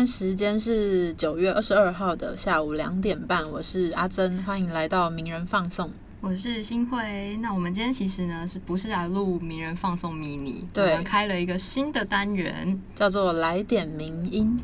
在时间是九月二十二号的下午两点半，我是阿珍，欢迎来到名人放送。我是新辉。那我们今天其实呢，是不是来录名人放送迷你？对我们开了一个新的单元。叫做来点名音。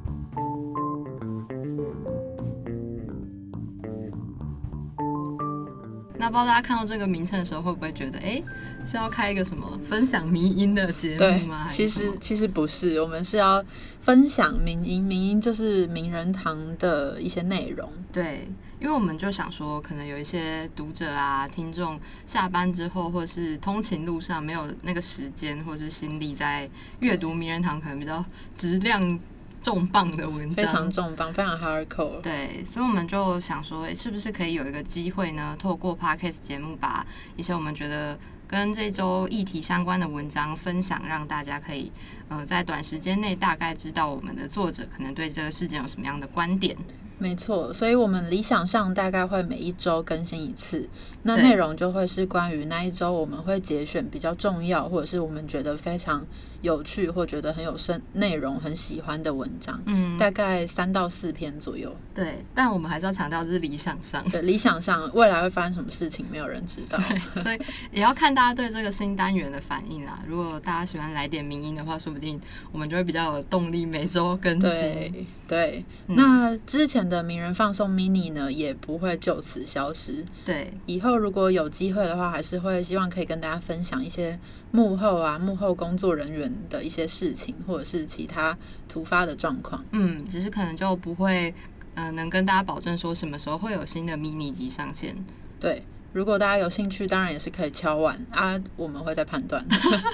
那不知道大家看到这个名称的时候，会不会觉得，哎、是要开一个什么分享迷音的节目吗？，其实其实不是，我们是要分享名音，名音就是名人堂的一些内容。对，因为我们就想说，可能有一些读者啊、听众下班之后，或是通勤路上没有那个时间或是心力在阅读名人堂，可能比较质量重磅的文章，非常重磅，非常 hardcore。对，所以我们就想说，是不是可以有一个机会呢？透过 podcast 节目，把一些我们觉得跟这周议题相关的文章分享，让大家可以呃在短时间内大概知道我们的作者可能对这个事件有什么样的观点。没错，所以我们理想上大概会每一周更新一次，那内容就会是关于那一周我们会节选比较重要，或者是我们觉得非常有趣或觉得很有深内容、很喜欢的文章，嗯，大概三到四篇左右。对，但我们还是要强调这是理想上。对，理想上未来会发生什么事情，没有人知道。所以也要看大家对这个新单元的反应啦。如果大家喜欢来点名音的话，说不定我们就会比较有动力每周更新。对对，嗯那之前的名人放送 mini 呢，也不会就此消失。对以后如果有机会的话，还是会希望可以跟大家分享一些幕后啊、幕后工作人员的一些事情，或者是其他突发的状况。嗯，只是可能就不会，呃，能跟大家保证说什么时候会有新的 mini 集上线。对，如果大家有兴趣，当然也是可以敲碗啊，我们会再判断，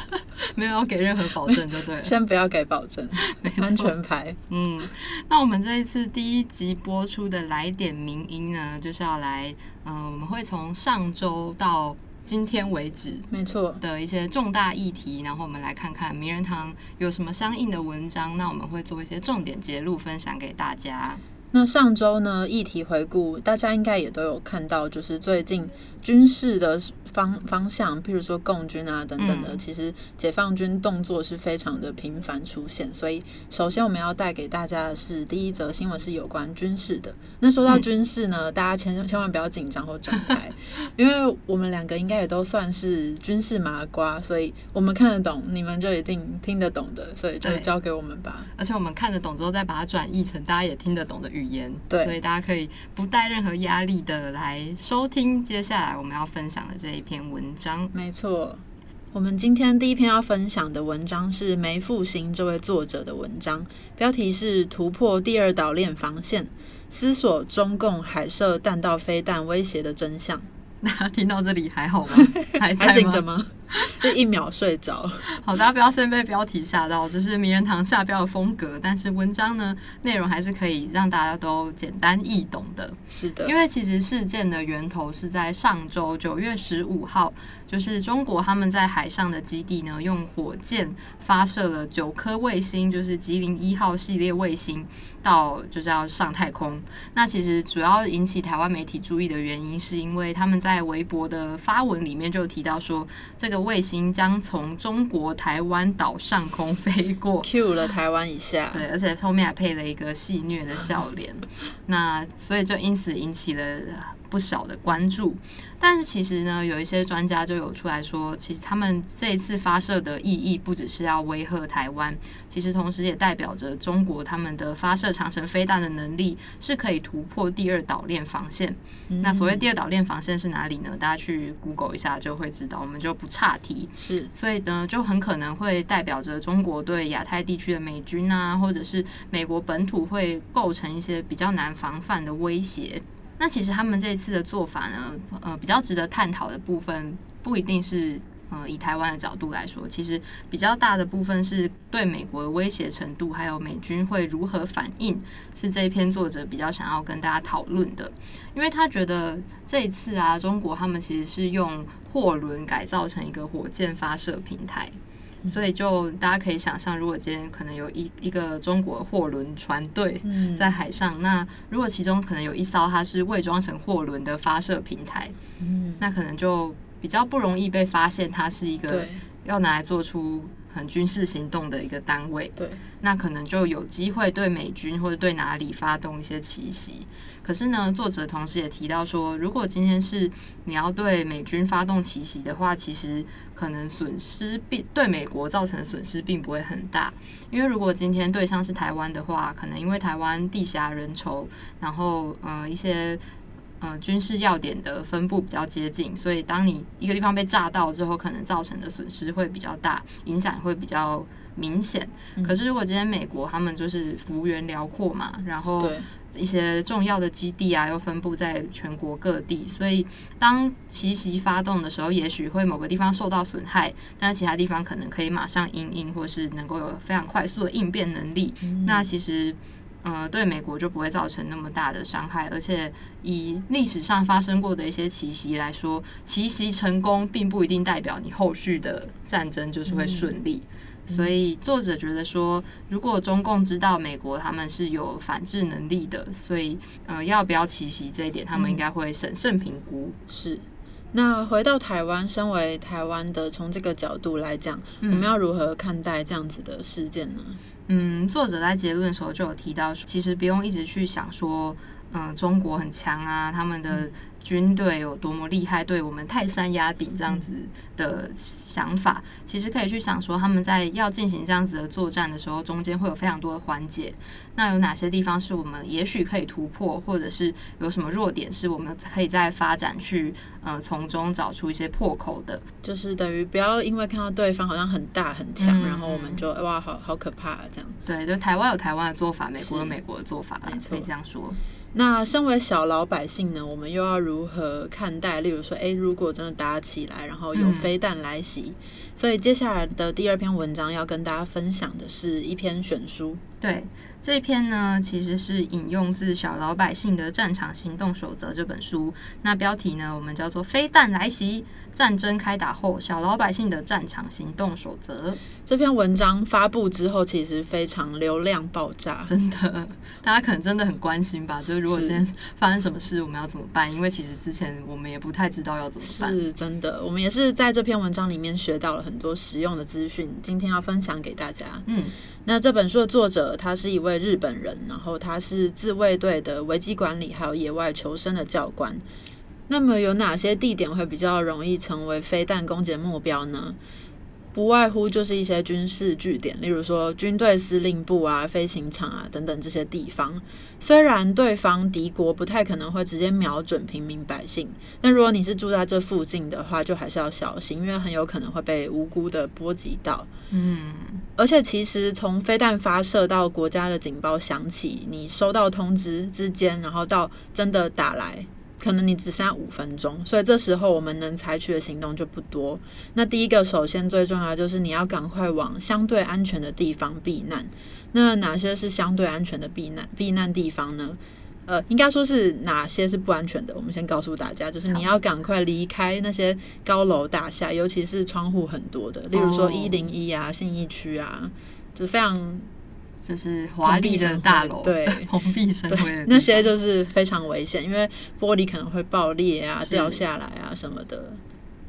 没有要给任何保证，对不对？先不要给保证，没安全牌。嗯，那我们这一次第一集播出的来点名音呢，就是要来，嗯、我们会从上周到今天为止没错，的一些重大议题，然后我们来看看名人堂有什么相应的文章，那我们会做一些重点揭露分享给大家。那上周呢，议题回顾，大家应该也都有看到，就是最近军事的方方向，譬如说共军啊等等的，嗯其实解放军动作是非常的频繁出现。所以，首先我们要带给大家的是第一则新闻是有关军事的。那说到嗯军事呢，大家千千万不要紧张或转台，因为我们两个应该也都算是军事麻瓜，所以我们看得懂，你们就一定听得懂的，所以就交给我们吧。而且我们看得懂之后，再把它转译成大家也听得懂的语言，对所以大家可以不带任何压力的来收听接下来我们要分享的这一篇文章。没错，我们今天第一篇要分享的文章是梅复兴这位作者的文章，标题是“突破第二岛链防线，思索中共海射弹道飞弹威胁的真相 大家听到这里还好 吗？还”，在还醒着吗？吗？就一秒睡着。好，大家不要先被标题吓到，就是名人堂下标的风格，但是文章呢内容还是可以让大家都简单易懂的。是的，因为其实事件的源头是在上周九月十五号，就是中国他们在海上的基地呢，用火箭发射了九颗卫星，就是吉林一号系列卫星，到就是要上太空。那其实主要引起台湾媒体注意的原因，是因为他们在微博的发文里面就提到说，这个卫星将从中国台湾岛上空飞过。Q 了台湾一下。对，而且后面还配了一个戏谑的笑脸，那所以就因此引起了不少的关注。但是其实呢，有一些专家就有出来说，其实他们这一次发射的意义不只是要威吓台湾，其实同时也代表着中国他们的发射长城飞弹的能力是可以突破第二岛链防线。嗯那所谓第二岛链防线是哪里呢？大家去 Google 一下就会知道，我们就不岔题。是所以呢，就很可能会代表着中国对亚太地区的美军啊，或者是美国本土会构成一些比较难防范的威胁。那其实他们这次的做法呢，呃，比较值得探讨的部分，不一定是呃以台湾的角度来说，其实比较大的部分是对美国的威胁程度，还有美军会如何反应，是这一篇作者比较想要跟大家讨论的。因为他觉得这一次啊，中国他们其实是用货轮改造成一个火箭发射平台。所以就大家可以想象，如果今天可能有一一个中国货轮船队嗯在海上，那如果其中可能有一艘它是伪装成货轮的发射平台，嗯那可能就比较不容易被发现它是一个要拿来做出很军事行动的一个单位，对，那可能就有机会对美军或者对哪里发动一些奇袭。可是呢，作者同时也提到说，如果今天是你要对美军发动奇袭的话，其实可能损失并对美国造成的损失并不会很大，因为如果今天对象是台湾的话，可能因为台湾地狭人稠，然后呃一些。呃，军事要点的分布比较接近，所以当你一个地方被炸到之后，可能造成的损失会比较大，影响会比较明显。可是如果今天美国他们就是幅员辽阔嘛，然后一些重要的基地啊又分布在全国各地，所以当奇袭发动的时候，也许会某个地方受到损害，但是其他地方可能可以马上应应，或是能够有非常快速的应变能力。那其实。呃，对美国就不会造成那么大的伤害，而且以历史上发生过的一些奇袭来说，奇袭成功并不一定代表你后续的战争就是会顺利。所以作者觉得说，如果中共知道美国他们是有反制能力的，所以呃，要不要奇袭这一点，他们应该会审慎评估。是。那回到台湾，身为台湾的，从这个角度来讲，我们要如何看待这样子的事件呢？嗯，作者在结论的时候就有提到，其实不用一直去想说，嗯，中国很强啊，他们的。军队有多么厉害，对我们泰山压顶这样子的想法，其实可以去想说，他们在要进行这样子的作战的时候，中间会有非常多的环节。那有哪些地方是我们也许可以突破，或者是有什么弱点是我们可以在发展去呃从中找出一些破口的？就是等于不要因为看到对方好像很大很强，然后我们就哇好好可怕这样。对，就台湾有台湾的做法，美国有美国的做法，可以这样说。那身为小老百姓呢，我们又要如何看待？例如说，诶，如果真的打起来，然后有飞弹来袭，所以接下来的第二篇文章要跟大家分享的是一篇选书。对。这篇呢，其实是引用自《小老百姓的战场行动守则》这本书。那标题呢，我们叫做“飞弹来袭，战争开打后，小老百姓的战场行动守则”。这篇文章发布之后，其实非常流量爆炸，真的，大家可能真的很关心吧？就是如果今天发生什么事，我们要怎么办？因为其实之前我们也不太知道要怎么办。是真的，我们也是在这篇文章里面学到了很多实用的资讯，今天要分享给大家。嗯。那这本书的作者，他是一位日本人，然后他是自卫队的危机管理还有野外求生的教官。那么有哪些地点会比较容易成为飞弹攻击的目标呢？不外乎就是一些军事据点，例如说军队司令部啊、飞行场啊等等这些地方。虽然对方敌国不太可能会直接瞄准平民百姓，但如果你是住在这附近的话，就还是要小心，因为很有可能会被无辜的波及到。嗯，而且其实从飞弹发射到国家的警报响起，你收到通知之间，然后到真的打来。可能你只剩下五分钟，所以这时候我们能采取的行动就不多。那第一个，首先最重要就是你要赶快往相对安全的地方避难。那哪些是相对安全的避难避难地方呢？呃，应该说是哪些是不安全的？我们先告诉大家，就是你要赶快离开那些高楼大厦，尤其是窗户很多的，例如说一零一啊、信义区啊，就非常。就是华丽的大楼，对，蓬荜生辉，那些就是非常危险，因为玻璃可能会爆裂啊、掉下来啊什么的，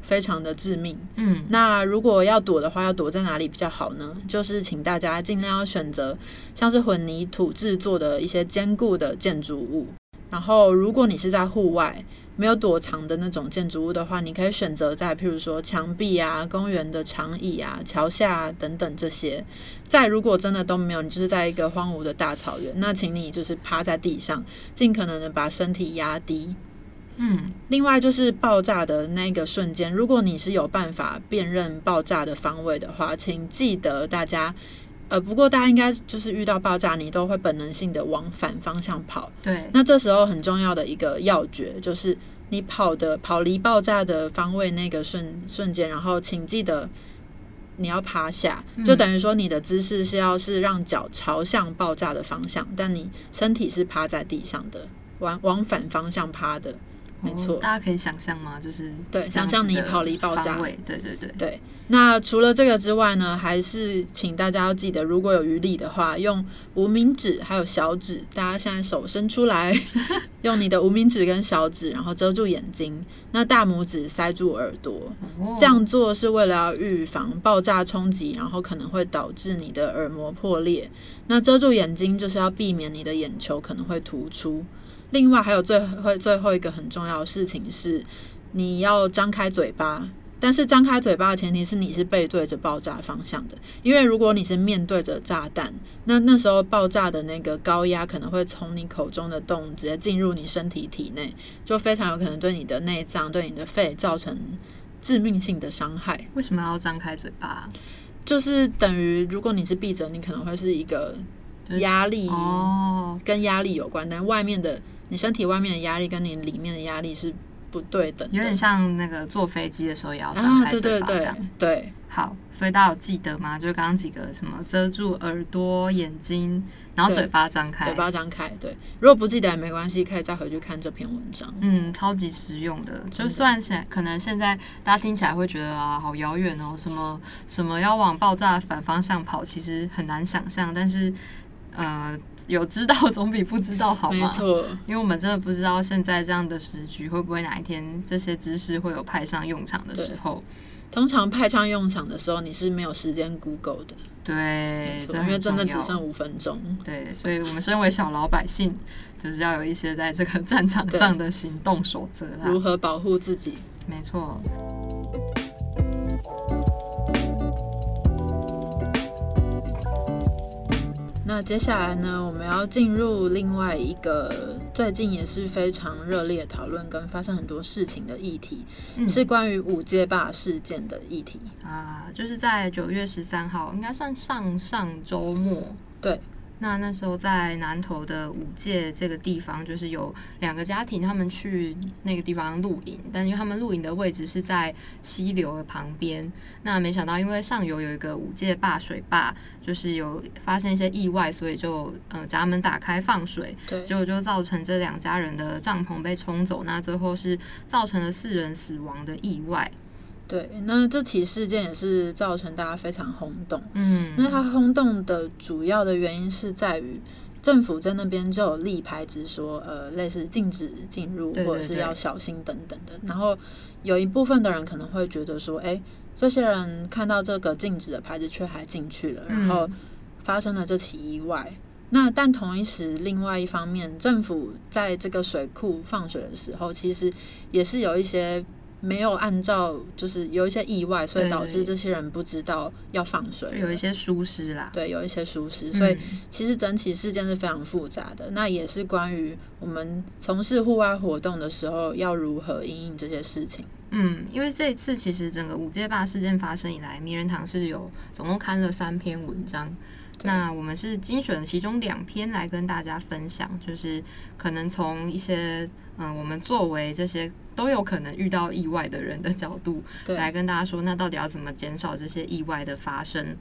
非常的致命。嗯，那如果要躲的话，要躲在哪里比较好呢？就是请大家尽量要选择像是混凝土制作的一些坚固的建筑物。然后，如果你是在户外。没有躲藏的那种建筑物的话，你可以选择在譬如说墙壁啊、公园的长椅啊、桥下等等这些。再如果真的都没有，你就是在一个荒芜的大草原，那请你就是趴在地上，尽可能的把身体压低。嗯，另外就是爆炸的那个瞬间，如果你是有办法辨认爆炸的方位的话，请记得大家。呃，不过大家应该就是遇到爆炸，你都会本能性的往反方向跑。对，那这时候很重要的一个要诀就是，你跑的跑离爆炸的方位那个瞬瞬间，然后请记得你要趴下，就等于说你的姿势是要是让脚朝向爆炸的方向，但你身体是趴在地上的，往往反方向趴的。没错，大家可以想象吗？就是对，想象你跑离爆炸，对对对对。那除了这个之外呢，还是请大家要记得，如果有余力的话，用无名指还有小指，大家现在手伸出来，用你的无名指跟小指，然后遮住眼睛，那大拇指塞住耳朵，这样做是为了要预防爆炸冲击，然后可能会导致你的耳膜破裂。那遮住眼睛就是要避免你的眼球可能会突出。另外还有最后最后一个很重要的事情是，你要张开嘴巴。但是张开嘴巴的前提是你是背对着爆炸方向的，因为如果你是面对着炸弹，那那时候爆炸的那个高压可能会从你口中的洞直接进入你身体体内，就非常有可能对你的内脏、对你的肺造成致命性的伤害。为什么要张开嘴巴？就是等于如果你是闭着，你可能会是一个压力哦，跟压力有关，但外面的你身体外面的压力跟你里面的压力是。不对的，有点像那个坐飞机的时候也要张开嘴巴这样。对，好，所以大家有记得吗？就是刚刚几个什么遮住耳朵、眼睛，然后嘴巴张开，嘴巴张开。对，如果不记得也没关系，可以再回去看这篇文章。嗯，超级实用的。就算现可能现在大家听起来会觉得啊，好遥远哦，什么什么要往爆炸反方向跑，其实很难想象。但是，呃。有知道总比不知道好吗？没错，因为我们真的不知道现在这样的时局会不会哪一天这些知识会有派上用场的时候。通常派上用场的时候，你是没有时间 Google 的。对，因为真的只剩五分钟。对，所以我们身为小老百姓，就是要有一些在这个战场上的行动守则，如何保护自己？没错。那接下来呢，我们要进入另外一个最近也是非常热烈讨论跟发生很多事情的议题，是关于五街霸事件的议题啊，就是在九月十三号，应该算上上周末，对。那那时候在南投的五界这个地方，就是有两个家庭，他们去那个地方露营，但因为他们露营的位置是在溪流的旁边，那没想到因为上游有一个五界坝水坝，就是有发生一些意外，所以就呃闸门打开放水，对，结果就造成这两家人的帐篷被冲走，那最后是造成了四人死亡的意外。对，那这起事件也是造成大家非常轰动。嗯，那它轰动的主要的原因是在于政府在那边就有立牌子说，呃，类似禁止进入或者是要小心等等的。然后有一部分的人可能会觉得说，哎，这些人看到这个禁止的牌子却还进去了，然后发生了这起意外。那但同一时，另外一方面，政府在这个水库放水的时候，其实也是有一些。没有按照，就是有一些意外，所以导致这些人不知道要放水，有一些疏失啦。对，有一些疏失，所以其实整起事件是非常复杂的。那也是关于我们从事户外活动的时候要如何应应这些事情。嗯，因为这一次其实整个五街霸事件发生以来，名人堂是有总共刊了三篇文章。那我们是精选其中两篇来跟大家分享，就是可能从一些嗯，我们作为这些。都有可能遇到意外的人的角度来跟大家说，那到底要怎么减少这些意外的发生？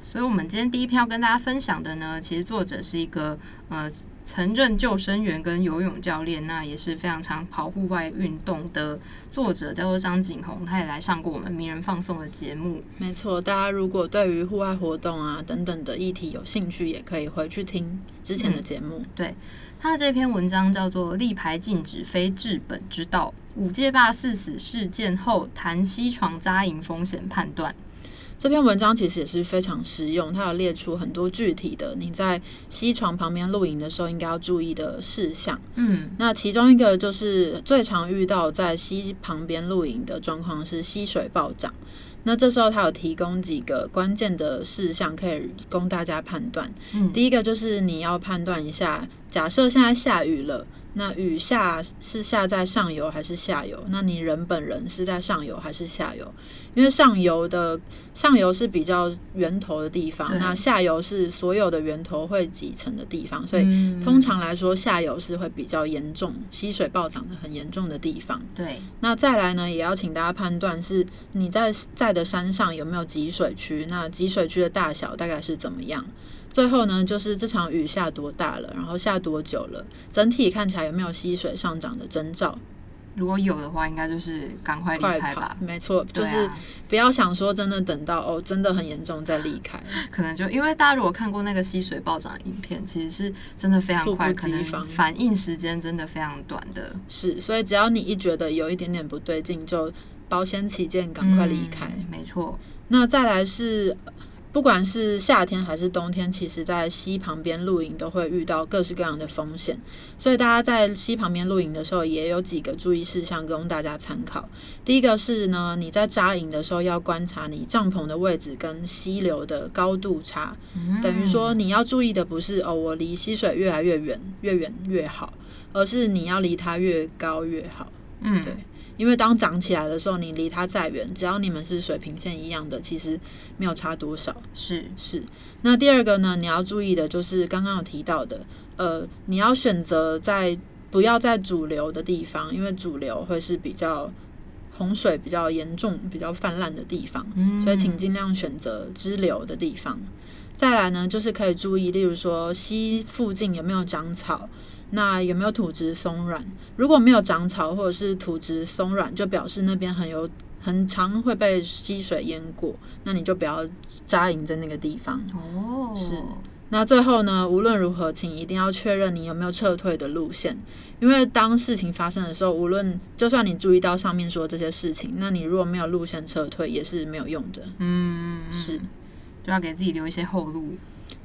所以，我们今天第一篇要跟大家分享的呢，其实作者是一个呃曾任救生员跟游泳教练，那也是非常常跑户外运动的作者，叫做张景宏，他也来上过我们名人放送的节目。没错，大家如果对于户外活动啊等等的议题有兴趣，也可以回去听之前的节目。对。他的这篇文章叫做《立牌禁止非治本之道》，五界坝四死事件后谈西床扎营风险判断。这篇文章其实也是非常实用，它有列出很多具体的你在西床旁边露营的时候应该要注意的事项。嗯，那其中一个就是最常遇到在溪旁边露营的状况是溪水暴涨。那这时候它有提供几个关键的事项可以供大家判断。嗯，第一个就是你要判断一下。假设现在下雨了，那雨下是下在上游还是下游？那你人本人是在上游还是下游？因为上游的上游是比较源头的地方，那下游是所有的源头会集成的地方，所以通常来说下游是会比较严重，溪水暴涨的很严重的地方。对，那再来呢，也要请大家判断是你在在的山上有没有积水区，那积水区的大小大概是怎么样？最后呢，就是这场雨下多大了，然后下多久了，整体看起来有没有溪水上涨的征兆？如果有的话，应该就是赶快离开吧。，没错，就是啊，不要想说真的等到哦真的很严重再离开。可能就因为大家如果看过那个溪水暴涨影片，其实是真的非常猝快，不可能反应时间真的非常短的。是，所以只要你一觉得有一点点不对劲，就保险起见，赶快离开。嗯没错，那再来是，不管是夏天还是冬天，其实在溪旁边露营都会遇到各式各样的风险，所以大家在溪旁边露营的时候，也有几个注意事项供大家参考。第一个是呢，你在扎营的时候要观察你帐篷的位置跟溪流的高度差，等于说你要注意的不是哦，我离溪水越来越远，越远越好，而是你要离它越高越好。嗯，对因为当长起来的时候，你离它再远，只要你们是水平线一样的，其实没有差多少。是，是。那第二个呢，你要注意的就是刚刚有提到的，呃，你要选择在不要在主流的地方，因为主流会是比较洪水比较严重、比较泛滥的地方，嗯所以请尽量选择支流的地方。再来呢，就是可以注意，例如说溪附近有没有长草，那有没有土质松软？如果没有长草或者是土质松软，就表示那边很有很常会被溪水淹过，那你就不要扎营在那个地方。哦，是那最后呢，无论如何，请一定要确认你有没有撤退的路线，因为当事情发生的时候，无论就算你注意到上面说这些事情，那你如果没有路线撤退，也是没有用的。嗯，嗯是，就要给自己留一些后路，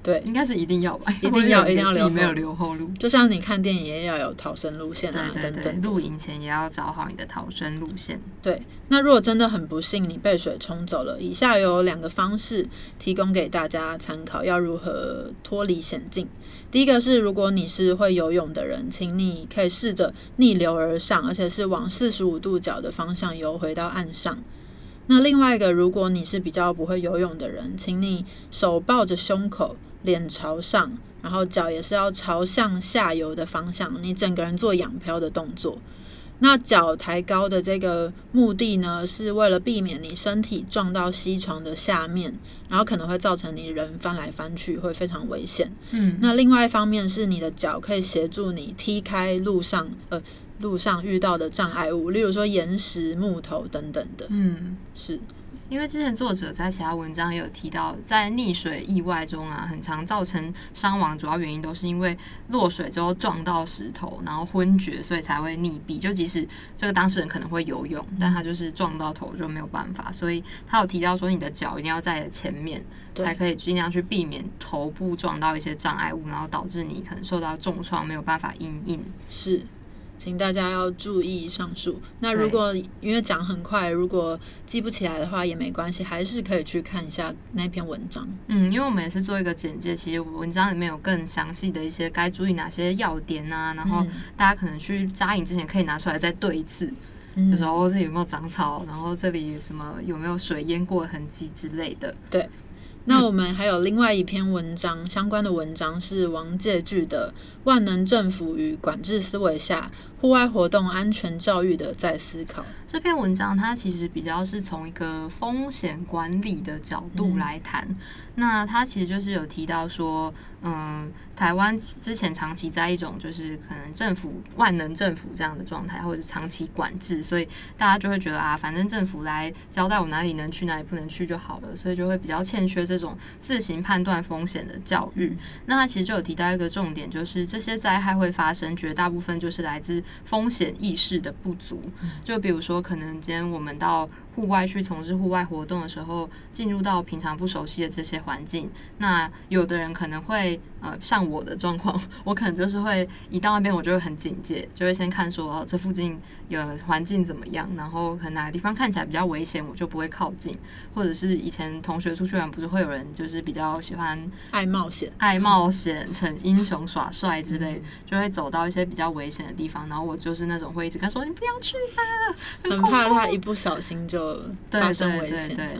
对，应该是一定要吧？一定要一定要留没有留后路。就像你看电影也要有逃生路线啊，等等的露营前也要找好你的逃生路线。对，那如果真的很不幸你被水冲走了，以下有两个方式提供给大家参考，要如何脱离险境。第一个是，如果你是会游泳的人，请你可以试着逆流而上，而且是往四十五度角的方向游回到岸上。那另外一个，如果你是比较不会游泳的人，请你手抱着胸口，脸朝上，然后脚也是要朝向下游的方向，你整个人做仰漂的动作。那脚抬高的这个目的呢，是为了避免你身体撞到溪床的下面，然后可能会造成你人翻来翻去，会非常危险。嗯，那另外一方面是你的脚可以协助你踢开路上呃路上遇到的障碍物，例如说岩石、木头等等的。嗯，是因为之前作者在其他文章也有提到，在溺水意外中啊，很常造成伤亡，主要原因都是因为落水之后撞到石头，然后昏厥，所以才会溺毙。就即使这个当事人可能会游泳，但他就是撞到头就没有办法。所以他有提到说，你的脚一定要在前面，才可以尽量去避免头部撞到一些障碍物，然后导致你可能受到重创，没有办法应应。是，请大家要注意上述。那如果因为讲很快，如果记不起来的话也没关系，还是可以去看一下那篇文章。嗯，因为我们也是做一个简介，其实文章里面有更详细的一些该注意哪些要点啊，然后嗯大家可能去扎营之前可以拿出来再对一次，嗯就说哦这里有没有长草，然后这里什么有没有水淹过的痕迹之类的。对那我们还有另外一篇文章，相关的文章是王介剧的《万能政府与管制思维下户外活动安全教育的再思考》。这篇文章它其实比较是从一个风险管理的角度嗯来谈，那它其实就是有提到说，嗯，台湾之前长期在一种就是可能政府万能政府这样的状态，或者是长期管制，所以大家就会觉得啊，反正政府来交代我哪里能去，哪里不能去就好了，所以就会比较欠缺这种自行判断风险的教育。那它其实就有提到一个重点，就是这些灾害会发生，绝大部分就是来自风险意识的不足。就比如说，可能今天我们到户外去从事户外活动的时候，进入到平常不熟悉的这些环境，那有的人可能会呃，像我的状况，我可能就是会一到那边我就会很警戒，就会先看说哦，这附近有环境怎么样，然后可能哪个地方看起来比较危险，我就不会靠近。或者是以前同学出去玩，不是会有人就是比较喜欢爱冒险，爱冒险、逞英雄耍帅之类，就会走到一些比较危险的地方。然后我就是那种会一直跟他说：“你不要去啊，很怕他一不小心就对发生对对危险。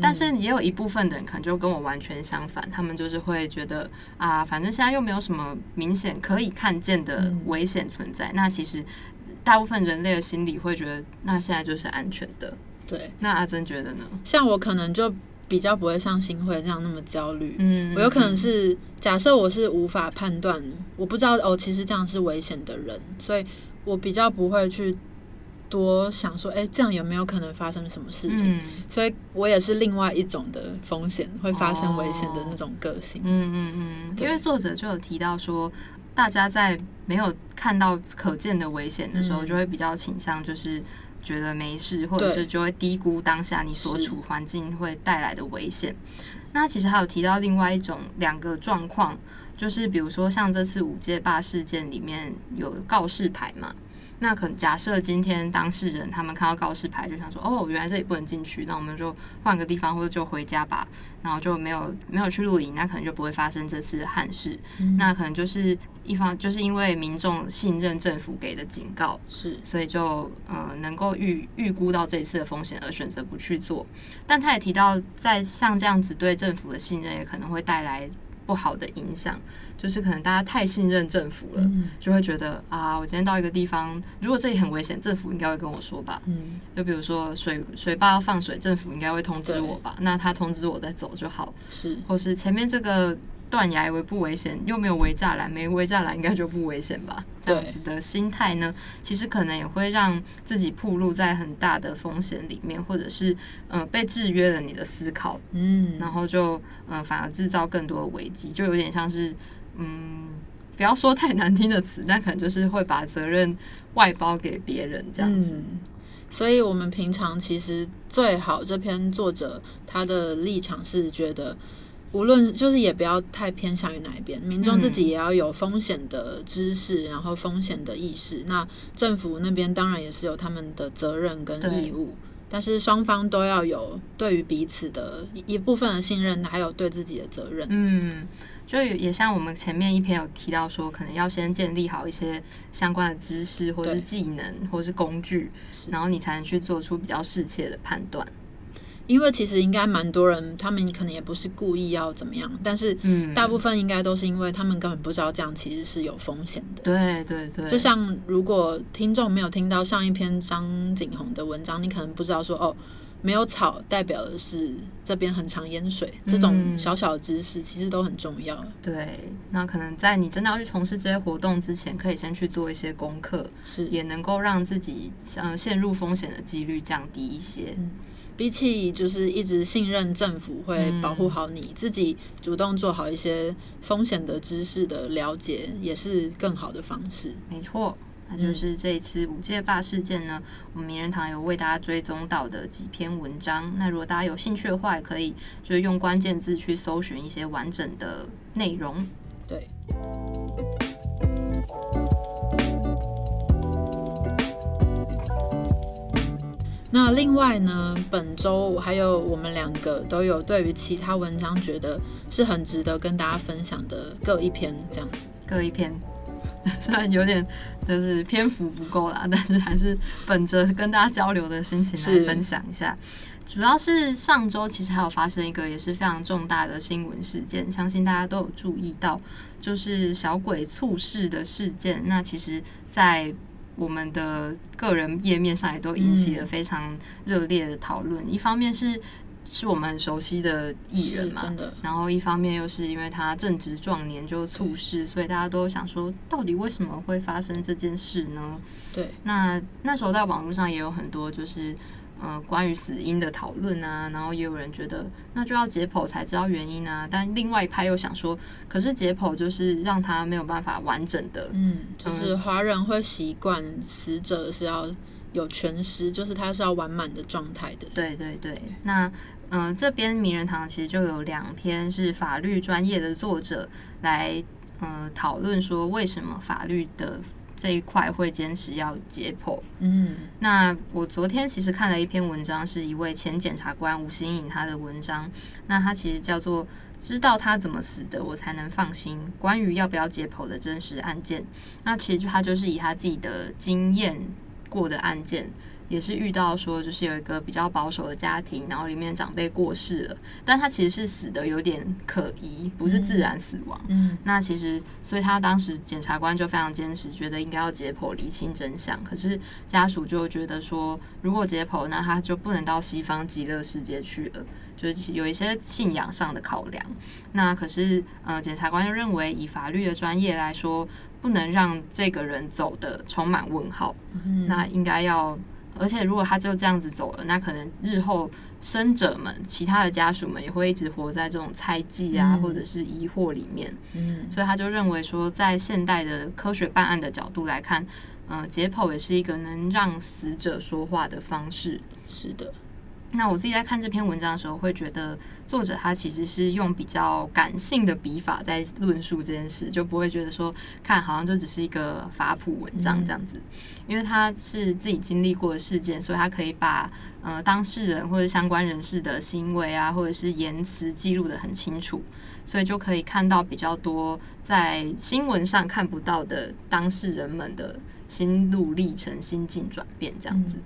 但是也有一部分的人可能就跟我完全相反，他们就是会觉得啊，反正现在又没有什么明显可以看见的嗯危险存在。那其实大部分人类的心理会觉得，那现在就是安全的。对，那阿珍觉得呢？像我可能就比较不会像新会这样那么焦虑。嗯我有可能是假设我是无法判断，我不知道哦，其实这样是危险的人，所以我比较不会去多想说，哎，这样有没有可能发生什么事情？嗯所以我也是另外一种的风险，会发生危险的那种个性。嗯嗯嗯，因为作者就有提到说，大家在没有看到可见的危险的时候，嗯就会比较倾向就是觉得没事，或者是就会低估当下你所处环境会带来的危险。那其实还有提到另外一种两个状况，就是比如说像这次五界坝事件里面有告示牌嘛。那可能假设今天当事人他们看到告示牌，就想说，哦，原来这里不能进去，那我们就换个地方，或者就回家吧。然后就没有没有去露营，那可能就不会发生这次的憾事。嗯那可能就是一方就是因为民众信任政府给的警告，是所以就呃能够预预估到这一次的风险而选择不去做。但他也提到，在像这样子对政府的信任，也可能会带来不好的影响，就是可能大家太信任政府了。嗯就会觉得啊，我今天到一个地方，如果这里很危险，政府应该会跟我说吧。嗯就比如说水水坝要放水，政府应该会通知我吧？那他通知我再走就好。是或是前面这个断崖危不危险，又没有围栅栏，没围栅栏应该就不危险吧？这样子的心态呢，其实可能也会让自己暴露在很大的风险里面，或者是呃被制约了你的思考，嗯，然后就呃反而制造更多的危机，就有点像是嗯。不要说太难听的词，但可能就是会把责任外包给别人这样子。嗯，所以我们平常其实最好这篇作者他的立场是觉得，无论就是也不要太偏向于哪一边，民众自己也要有风险的知识，然后风险的意识。那政府那边当然也是有他们的责任跟义务。但是双方都要有对于彼此的一部分的信任，还有对自己的责任。嗯，就也也像我们前面一篇有提到说，可能要先建立好一些相关的知识，或者是技能，或是工具，然后你才能去做出比较适切的判断。因为其实应该蛮多人，他们可能也不是故意要怎么样，但是嗯，大部分应该都是因为他们根本不知道这样其实是有风险的。对对对，就像如果听众没有听到上一篇张景宏的文章，你可能不知道说哦，没有草代表的是这边很常淹水，这种嗯小小的知识其实都很重要。对，那可能在你真的要去从事这些活动之前，可以先去做一些功课，是，也能够让自己呃陷入风险的几率降低一些。比起就是一直信任政府会保护好你，自己主动做好一些风险的知识的了解，也是更好的方式。没错，那就是这一次五界坝事件呢，我们名人堂有为大家追踪到的几篇文章。那如果大家有兴趣的话，也可以就是用关键字去搜寻一些完整的内容。对。那另外呢，本周还有我们两个都有对于其他文章觉得是很值得跟大家分享的各一篇这样子。各一篇，虽然有点就是篇幅不够啦，但是还是本着跟大家交流的心情来分享一下。主要是上周其实还有发生一个也是非常重大的新闻事件，相信大家都有注意到，就是小鬼猝逝的事件。那其实，在我们的个人页面上也都引起了非常热烈的讨论。一方面是是我们很熟悉的艺人嘛，然后一方面又是因为他正值壮年就猝逝，所以大家都想说，到底为什么会发生这件事呢？对，那那时候在网络上也有很多就是呃关于死因的讨论啊，然后也有人觉得那就要解剖才知道原因啊，但另外一派又想说，可是解剖就是让他没有办法完整的，嗯，就是华人会习惯死者是要有全尸，就是他是要完满的状态的。对对对，那嗯、呃这边名人堂其实就有两篇是法律专业的作者来嗯讨论说为什么法律的这一块会坚持要解剖。嗯，那我昨天其实看了一篇文章，是一位前检察官吴新颖他的文章，那他其实叫做。知道他怎么死的，我才能放心。关于要不要解剖的真实案件，那其实他就是以他自己的经验过的案件，也是遇到说，就是有一个比较保守的家庭，然后里面长辈过世了，但他其实是死的有点可疑，不是自然死亡。嗯，那其实，所以他当时检察官就非常坚持，觉得应该要解剖厘清真相。可是家属就觉得说，如果解剖，那他就不能到西方极乐世界去了，就是有一些信仰上的考量。那可是，呃，检察官就认为，以法律的专业来说，不能让这个人走的充满问号。嗯那应该要而且如果他就这样子走了，那可能日后生者们、其他的家属们也会一直活在这种猜忌啊，嗯或者是疑惑里面。嗯所以他就认为说，在现代的科学办案的角度来看，呃，解剖也是一个能让死者说话的方式。是的，那我自己在看这篇文章的时候，会觉得作者他其实是用比较感性的笔法在论述这件事，就不会觉得说看好像就只是一个法普文章这样子，因为他是自己经历过的事件，所以他可以把呃当事人或者相关人士的行为啊，或者是言辞记录的很清楚，所以就可以看到比较多在新闻上看不到的当事人们的心路历程、心境转变这样子。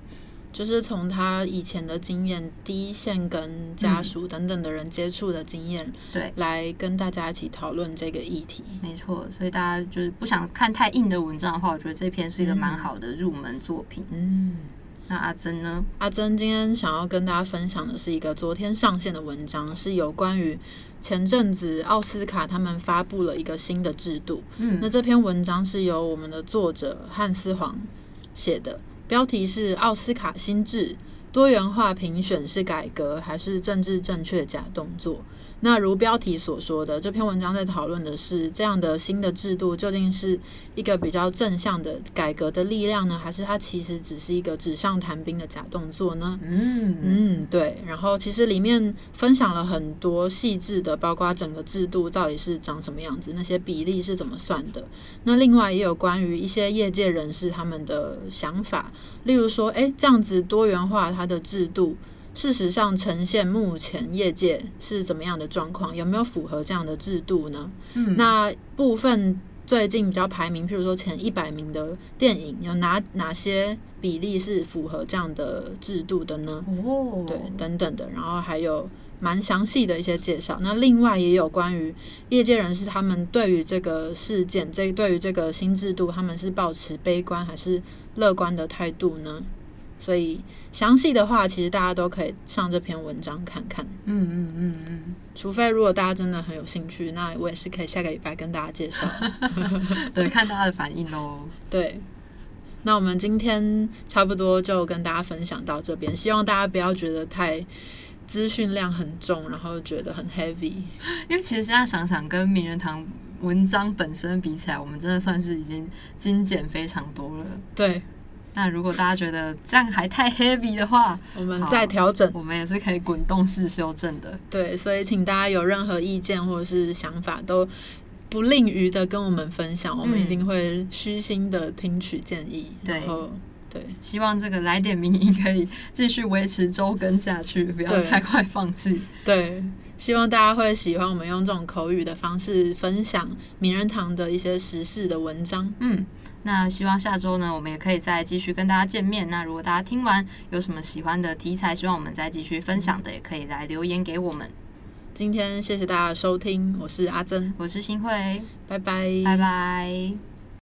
就是从他以前的经验，第一线跟家属等等的人接触的经验，对，来跟大家一起讨论这个议题。没错，所以大家就是不想看太硬的文章的话，我觉得这篇是一个蛮好的入门作品。嗯，那阿珍呢？阿珍今天想要跟大家分享的是一个昨天上线的文章，是有关于前阵子奥斯卡他们发布了一个新的制度。嗯那这篇文章是由我们的作者汉斯黄写的，标题是《奥斯卡心智：多元化评选是改革还是政治正确假动作》。那如标题所说的，这篇文章在讨论的是这样的新的制度究竟是一个比较正向的改革的力量呢，还是它其实只是一个纸上谈兵的假动作呢？嗯嗯，对。然后其实里面分享了很多细致的，包括整个制度到底是长什么样子，那些比例是怎么算的。那另外也有关于一些业界人士他们的想法，例如说，诶，这样子多元化它的制度，事实上呈现目前业界是怎么样的状况，有没有符合这样的制度呢？嗯那部分最近比较排名，譬如说前一百名的电影，有哪哪些比例是符合这样的制度的呢？哦，对，等等的，然后还有蛮详细的一些介绍。那另外也有关于业界人士他们对于这个事件，这对于这个新制度，他们是保持悲观还是乐观的态度呢？所以详细的话，其实大家都可以上这篇文章看看。嗯嗯嗯嗯，除非如果大家真的很有兴趣，那我也是可以下个礼拜跟大家介绍。对，看大家的反应喽。对，那我们今天差不多就跟大家分享到这边，希望大家不要觉得太资讯量很重，然后觉得很 heavy。因为其实现在想想，跟名人堂文章本身比起来，我们真的算是已经精简非常多了。对，那如果大家觉得这样还太 heavy 的话，我们再调整。我们也是可以滚动式修正的。对，所以请大家有任何意见或者是想法，都不吝于的跟我们分享，我们一定会虚心的听取建议。对然后对希望这个来点名音可以继续维持周更下去，不要太快放弃。对，希望大家会喜欢我们用这种口语的方式分享名人堂的一些时事的文章。嗯，那希望下周呢，我们也可以再继续跟大家见面。那如果大家听完有什么喜欢的题材，希望我们再继续分享的，也可以来留言给我们。今天谢谢大家的收听，我是阿珍，我是新慧，拜拜，拜拜。